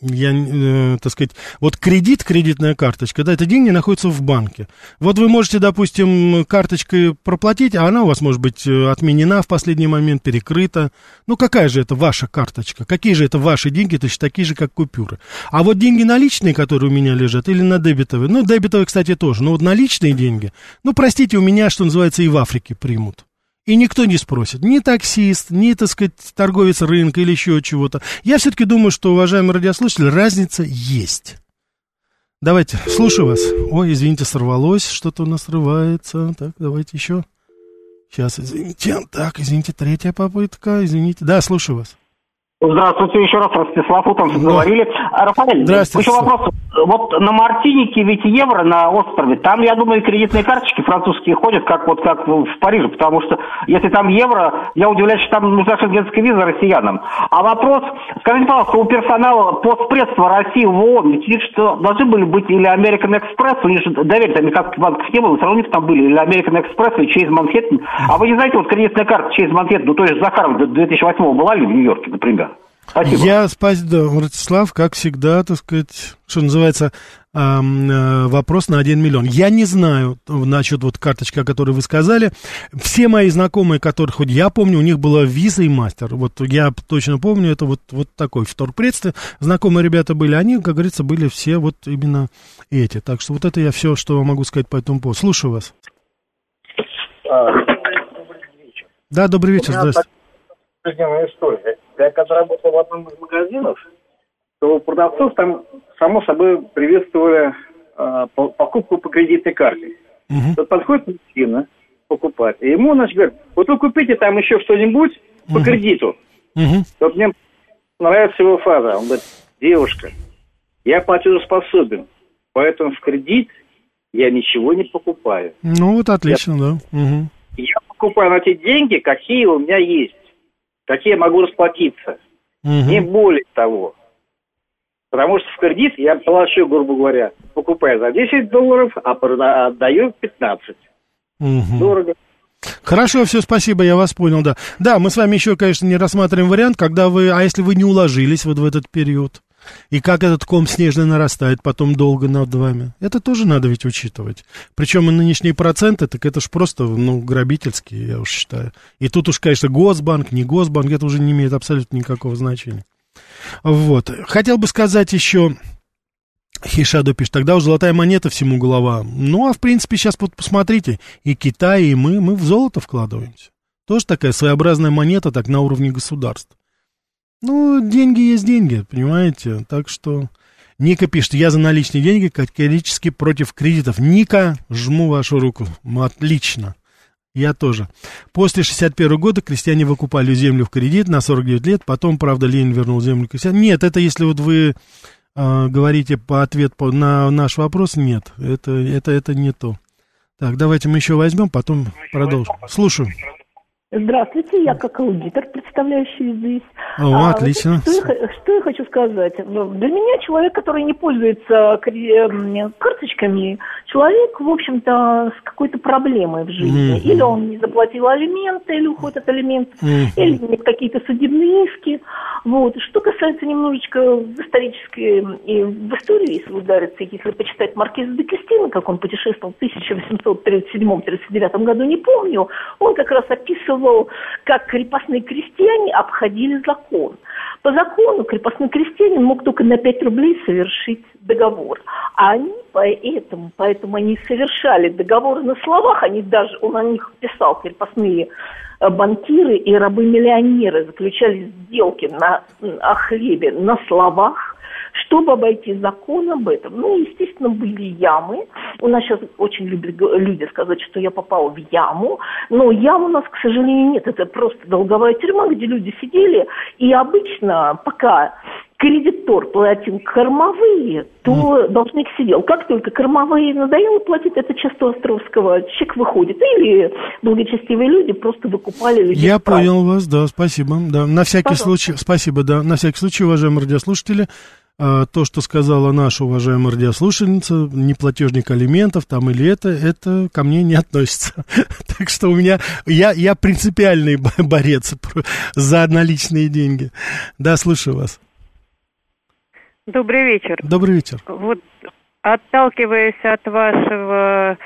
я, э, так сказать, вот кредит, кредитная карточка, да, это деньги находятся в банке. Вот вы можете, допустим, карточкой проплатить, а она у вас может быть э, отменена в последний момент, перекрыта. Ну, какая же это ваша карточка? Какие же это ваши деньги, точно такие же, как купюры. А вот деньги наличные, которые у меня лежат, или на дебетовые, ну, дебетовые, кстати, тоже, но вот наличные деньги, ну, простите, у меня, что называется, и в Африке примут. И никто не спросит, ни таксист, ни, так сказать, торговец рынка или еще чего-то. Я все-таки думаю, что, уважаемые радиослушатели, разница есть. Давайте, слушаю вас. Ой, извините, сорвалось, что-то у нас срывается. Так, давайте еще. Сейчас, извините. Так, извините, третья попытка, извините. Да, слушаю вас. Здравствуйте еще раз, Ростислав, утром говорили. Рафаэль, еще вопрос. Вот на Мартинике ведь евро на острове, там, я думаю, кредитные карточки французские ходят, как вот как в Париже, потому что если там евро, я удивляюсь, что там нужна шенгенская виза россиянам. А вопрос, скажите, пожалуйста, у персонала постпредства России в ООН, ведь что должны были быть или American Express, у них же доверия американских банков не было, все равно у них там были, или American Express, или Chase Manhattan. А вы не знаете, вот кредитная карта Chase Manhattan, ну, то есть Захаров 2008 была ли в Нью-Йорке, например? Спасибо. Я, спасибо, Ратислав, как всегда, так сказать, что называется, э, вопрос на 1 миллион. Я не знаю насчет вот карточки, о которой вы сказали. Все мои знакомые, которых хоть я помню, у них была виза и мастер. Вот я точно помню, это вот, вот такой вторпредстве. Знакомые ребята были, они, как говорится, были все вот именно эти. Так что вот это я все, что могу сказать по этому поводу. Слушаю вас. А, да, добрый вечер, здравствуйте. История я когда работал в одном из магазинов, то продавцов там, само собой, приветствовали э, покупку по кредитной карте. Угу. Тот подходит мужчина, покупать, и ему, значит, говорит, вот вы купите там еще что-нибудь по угу. кредиту. Угу. Вот мне нравится его фраза. Он говорит, девушка, я платежеспособен, поэтому в кредит я ничего не покупаю. Ну вот отлично, я, да. Угу. Я покупаю на те деньги, какие у меня есть какие я могу расплатиться. Угу. Не более того. Потому что в кредит я плачу, грубо говоря, покупаю за 10 долларов, а отдаю 15. Угу. Дорого. Хорошо, все, спасибо, я вас понял, да. Да, мы с вами еще, конечно, не рассматриваем вариант, когда вы, а если вы не уложились вот в этот период? И как этот ком снежный нарастает потом долго над вами. Это тоже надо ведь учитывать. Причем и нынешние проценты, так это ж просто, ну, грабительские, я уж считаю. И тут уж, конечно, Госбанк, не Госбанк, это уже не имеет абсолютно никакого значения. Вот. Хотел бы сказать еще... Хишаду пишет, тогда уж золотая монета всему голова. Ну, а в принципе, сейчас вот посмотрите, и Китай, и мы, мы в золото вкладываемся. Тоже такая своеобразная монета, так на уровне государств. Ну, деньги есть деньги, понимаете? Так что Ника пишет, я за наличные деньги категорически против кредитов. Ника, жму вашу руку. Отлично. Я тоже. После 61 года крестьяне выкупали землю в кредит на 49 лет, потом, правда, Ленин вернул землю крестьянам. Нет, это если вот вы э, говорите по ответ по, на наш вопрос, нет, это, это, это не то. Так, давайте мы еще возьмем, потом продолжим. Слушаю. Здравствуйте, я как аудитор, представляющий здесь. О, а, отлично. Что я, что я хочу сказать? Ну, для меня человек, который не пользуется карточками, человек, в общем-то, с какой-то проблемой в жизни. Mm-hmm. Или он не заплатил алименты, или уходит от алиментов, mm-hmm. или нет какие-то судебные иски. Вот. Что касается немножечко в исторической и в истории, если удариться, если почитать Маркиза де Кристина, как он путешествовал в 1837-39 году, не помню, он как раз описывал, как крепостные крестьяне обходили закон. По закону крепостной крестьянин мог только на 5 рублей совершить договор. А они поэтому, поэтому они совершали договоры на словах, они даже, он о них писал, крепостные банкиры и рабы-миллионеры заключали сделки на, о хлебе на словах, чтобы обойти закон об этом. Ну, естественно, были ямы. У нас сейчас очень любят люди сказать, что я попал в яму. Но ям у нас, к сожалению, нет. Это просто долговая тюрьма, где люди сидели. И обычно, пока кредитор платил кормовые, то mm. должник сидел. Как только кормовые надоело платить, это часто Островского, чек выходит. Или благочестивые люди просто выкупали людей. Я понял вас, да, спасибо. Да, на всякий Пожалуйста. случай, спасибо, да, на всякий случай, уважаемые радиослушатели, а, то, что сказала наша уважаемая радиослушательница, неплатежник алиментов там или это, это ко мне не относится. так что у меня, я, я принципиальный борец за наличные деньги. Да, слушаю вас. Добрый вечер. Добрый вечер. Вот отталкиваясь от вашего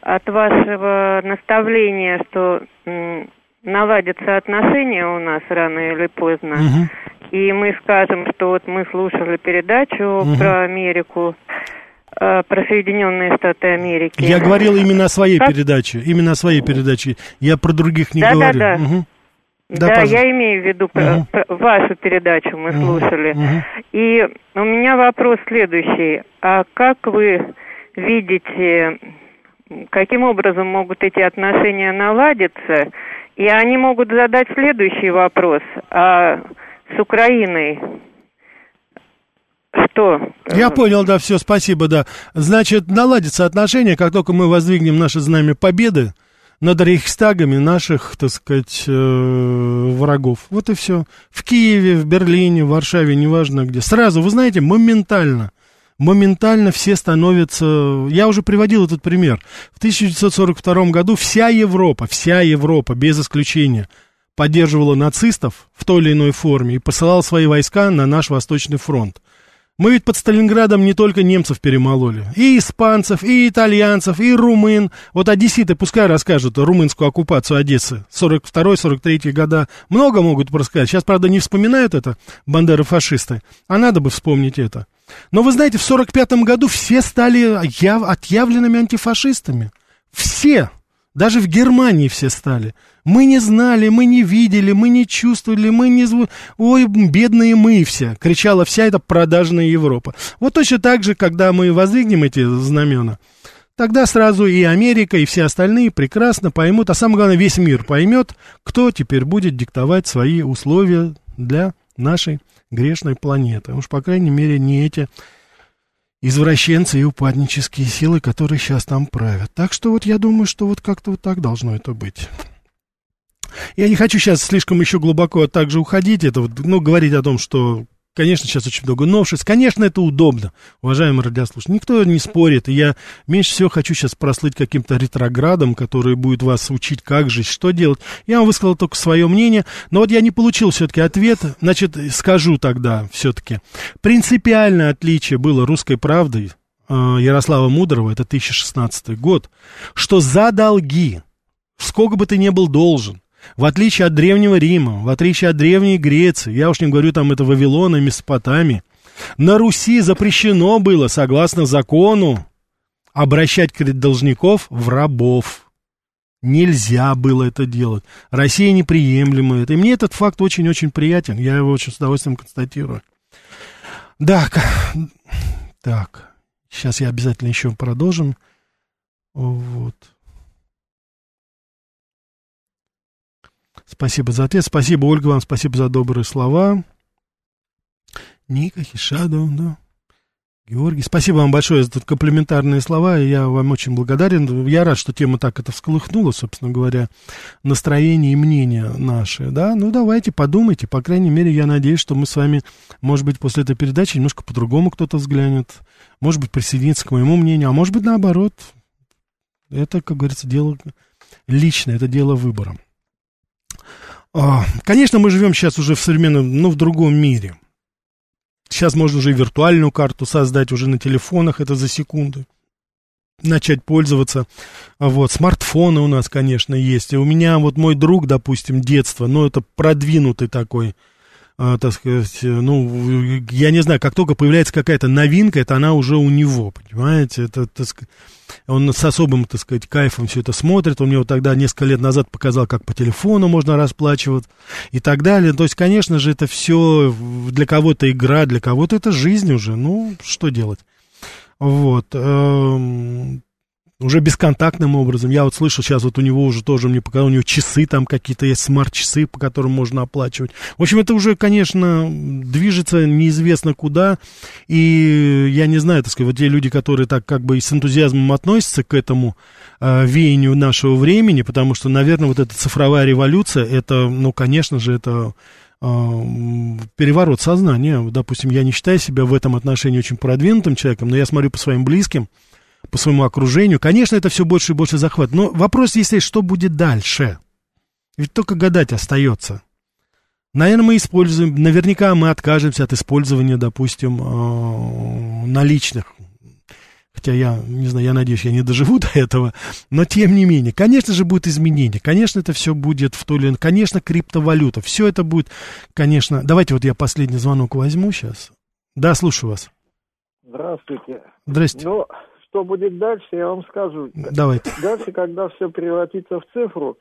от вашего наставления, что м, наладятся отношения у нас рано или поздно, угу. и мы скажем, что вот мы слушали передачу угу. про Америку, э, про Соединенные Штаты Америки. Я говорил именно о своей как... передаче, именно о своей передаче. Я про других не да, говорю. Да, да. Угу. Да, да я имею в виду угу. вашу передачу мы угу. слушали. Угу. И у меня вопрос следующий. А как вы видите, каким образом могут эти отношения наладиться? И они могут задать следующий вопрос. А с Украиной что? Я понял, да, все, спасибо, да. Значит, наладятся отношения, как только мы воздвигнем наше знамя победы, над рейхстагами наших, так сказать, э, врагов. Вот и все. В Киеве, в Берлине, в Варшаве, неважно где. Сразу, вы знаете, моментально, моментально все становятся... Я уже приводил этот пример. В 1942 году вся Европа, вся Европа, без исключения, поддерживала нацистов в той или иной форме и посылала свои войска на наш Восточный фронт. Мы ведь под Сталинградом не только немцев перемололи, и испанцев, и итальянцев, и румын. Вот одесситы пускай расскажут румынскую оккупацию Одессы 42-43 года. Много могут рассказать. Сейчас, правда, не вспоминают это бандеры-фашисты, а надо бы вспомнить это. Но вы знаете, в 45 году все стали яв... отъявленными антифашистами. Все. Даже в Германии все стали. Мы не знали, мы не видели, мы не чувствовали, мы не... Ой, бедные мы все, кричала вся эта продажная Европа. Вот точно так же, когда мы воздвигнем эти знамена, тогда сразу и Америка, и все остальные прекрасно поймут, а самое главное, весь мир поймет, кто теперь будет диктовать свои условия для нашей грешной планеты. Уж, по крайней мере, не эти извращенцы и упаднические силы, которые сейчас там правят. Так что вот я думаю, что вот как-то вот так должно это быть. Я не хочу сейчас слишком еще глубоко также уходить, это вот, ну, говорить о том, что, конечно, сейчас очень много новшеств, конечно, это удобно, уважаемые радиослушатели, никто не спорит, и я меньше всего хочу сейчас прослыть каким-то ретроградом, который будет вас учить, как жить, что делать. Я вам высказал только свое мнение, но вот я не получил все-таки ответ, значит, скажу тогда все-таки. Принципиальное отличие было русской правды э, Ярослава Мудрого, это 2016 год, что за долги, сколько бы ты ни был должен, в отличие от Древнего Рима, в отличие от Древней Греции, я уж не говорю там это Вавилона, Месопотамия, на Руси запрещено было, согласно закону, обращать должников в рабов. Нельзя было это делать. Россия неприемлема это. И мне этот факт очень-очень приятен. Я его очень с удовольствием констатирую. Да, так, сейчас я обязательно еще продолжим. Вот. Спасибо за ответ. Спасибо, Ольга, вам спасибо за добрые слова. Ника Хишадо, да. Георгий, спасибо вам большое за комплиментарные слова, я вам очень благодарен. Я рад, что тема так это всколыхнула, собственно говоря, настроение и мнение наши, да. Ну, давайте подумайте, по крайней мере, я надеюсь, что мы с вами, может быть, после этой передачи немножко по-другому кто-то взглянет, может быть, присоединится к моему мнению, а может быть, наоборот. Это, как говорится, дело личное, это дело выбора. А, конечно, мы живем сейчас уже в современном, ну, в другом мире – Сейчас можно уже и виртуальную карту создать уже на телефонах, это за секунды. Начать пользоваться. Вот, смартфоны у нас, конечно, есть. И у меня вот мой друг, допустим, детства, ну, это продвинутый такой а, так сказать, ну, я не знаю, как только появляется какая-то новинка, это она уже у него, понимаете, это, так сказать, он с особым, так сказать, кайфом все это смотрит, он мне вот тогда несколько лет назад показал, как по телефону можно расплачиваться и так далее, то есть, конечно же, это все для кого-то игра, для кого-то это жизнь уже, ну, что делать. Вот. Уже бесконтактным образом. Я вот слышал, сейчас вот у него уже тоже мне показал, у него часы там какие-то есть, смарт-часы, по которым можно оплачивать. В общем, это уже, конечно, движется неизвестно куда. И я не знаю, так сказать, вот те люди, которые так как бы с энтузиазмом относятся к этому э, веянию нашего времени, потому что, наверное, вот эта цифровая революция, это, ну, конечно же, это э, переворот сознания. Допустим, я не считаю себя в этом отношении очень продвинутым человеком, но я смотрю по своим близким, по своему окружению. Конечно, это все больше и больше захват. Но вопрос есть, что будет дальше. Ведь только гадать остается. Наверное, мы используем, наверняка мы откажемся от использования, допустим, э, наличных. Хотя я, не знаю, я надеюсь, я не доживу до этого. Но тем не менее, конечно же, будет изменение. Конечно, это все будет в то или иное. Конечно, криптовалюта. Все это будет, конечно. Давайте вот я последний звонок возьму сейчас. Да, слушаю вас. Здравствуйте. Здрасте. Ну, что будет дальше, я вам скажу. Давайте. Дальше, когда все превратится в цифру,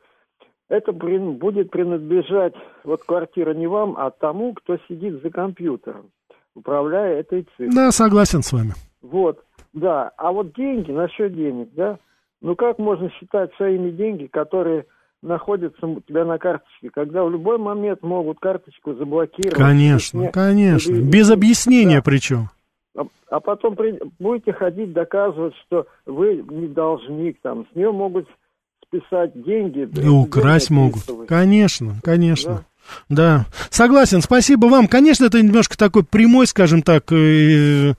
это будет принадлежать, вот квартира не вам, а тому, кто сидит за компьютером, управляя этой цифрой. Да, согласен с вами. Вот, да. А вот деньги, насчет денег, да, ну как можно считать своими деньги, которые находятся у тебя на карточке, когда в любой момент могут карточку заблокировать. Конечно, не, конечно. Или, Без объяснения да. причем. А, а потом при, будете ходить доказывать, что вы не должник, там, с нее могут списать деньги. И украсть могут. Конечно, конечно. Да? да, согласен, спасибо вам. Конечно, это немножко такой прямой, скажем так, э,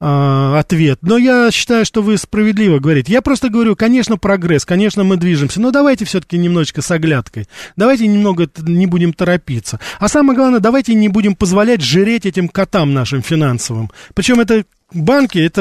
ответ. Но я считаю, что вы справедливо говорите. Я просто говорю, конечно, прогресс, конечно, мы движемся, но давайте все-таки немножечко с оглядкой. Давайте немного не будем торопиться. А самое главное, давайте не будем позволять жреть этим котам нашим финансовым. Причем это банки это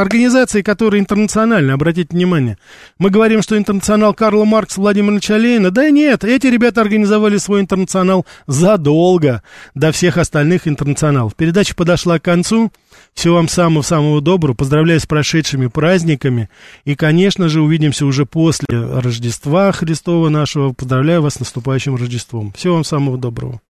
организации, которые интернациональны, обратите внимание. Мы говорим, что интернационал Карла Маркс, Владимира Ленина. Да нет, эти ребята организовали свой интернационал задолго до всех остальных интернационалов. Передача подошла к концу. Всего вам самого-самого доброго. Поздравляю с прошедшими праздниками. И, конечно же, увидимся уже после Рождества Христова нашего. Поздравляю вас с наступающим Рождеством. Всего вам самого доброго.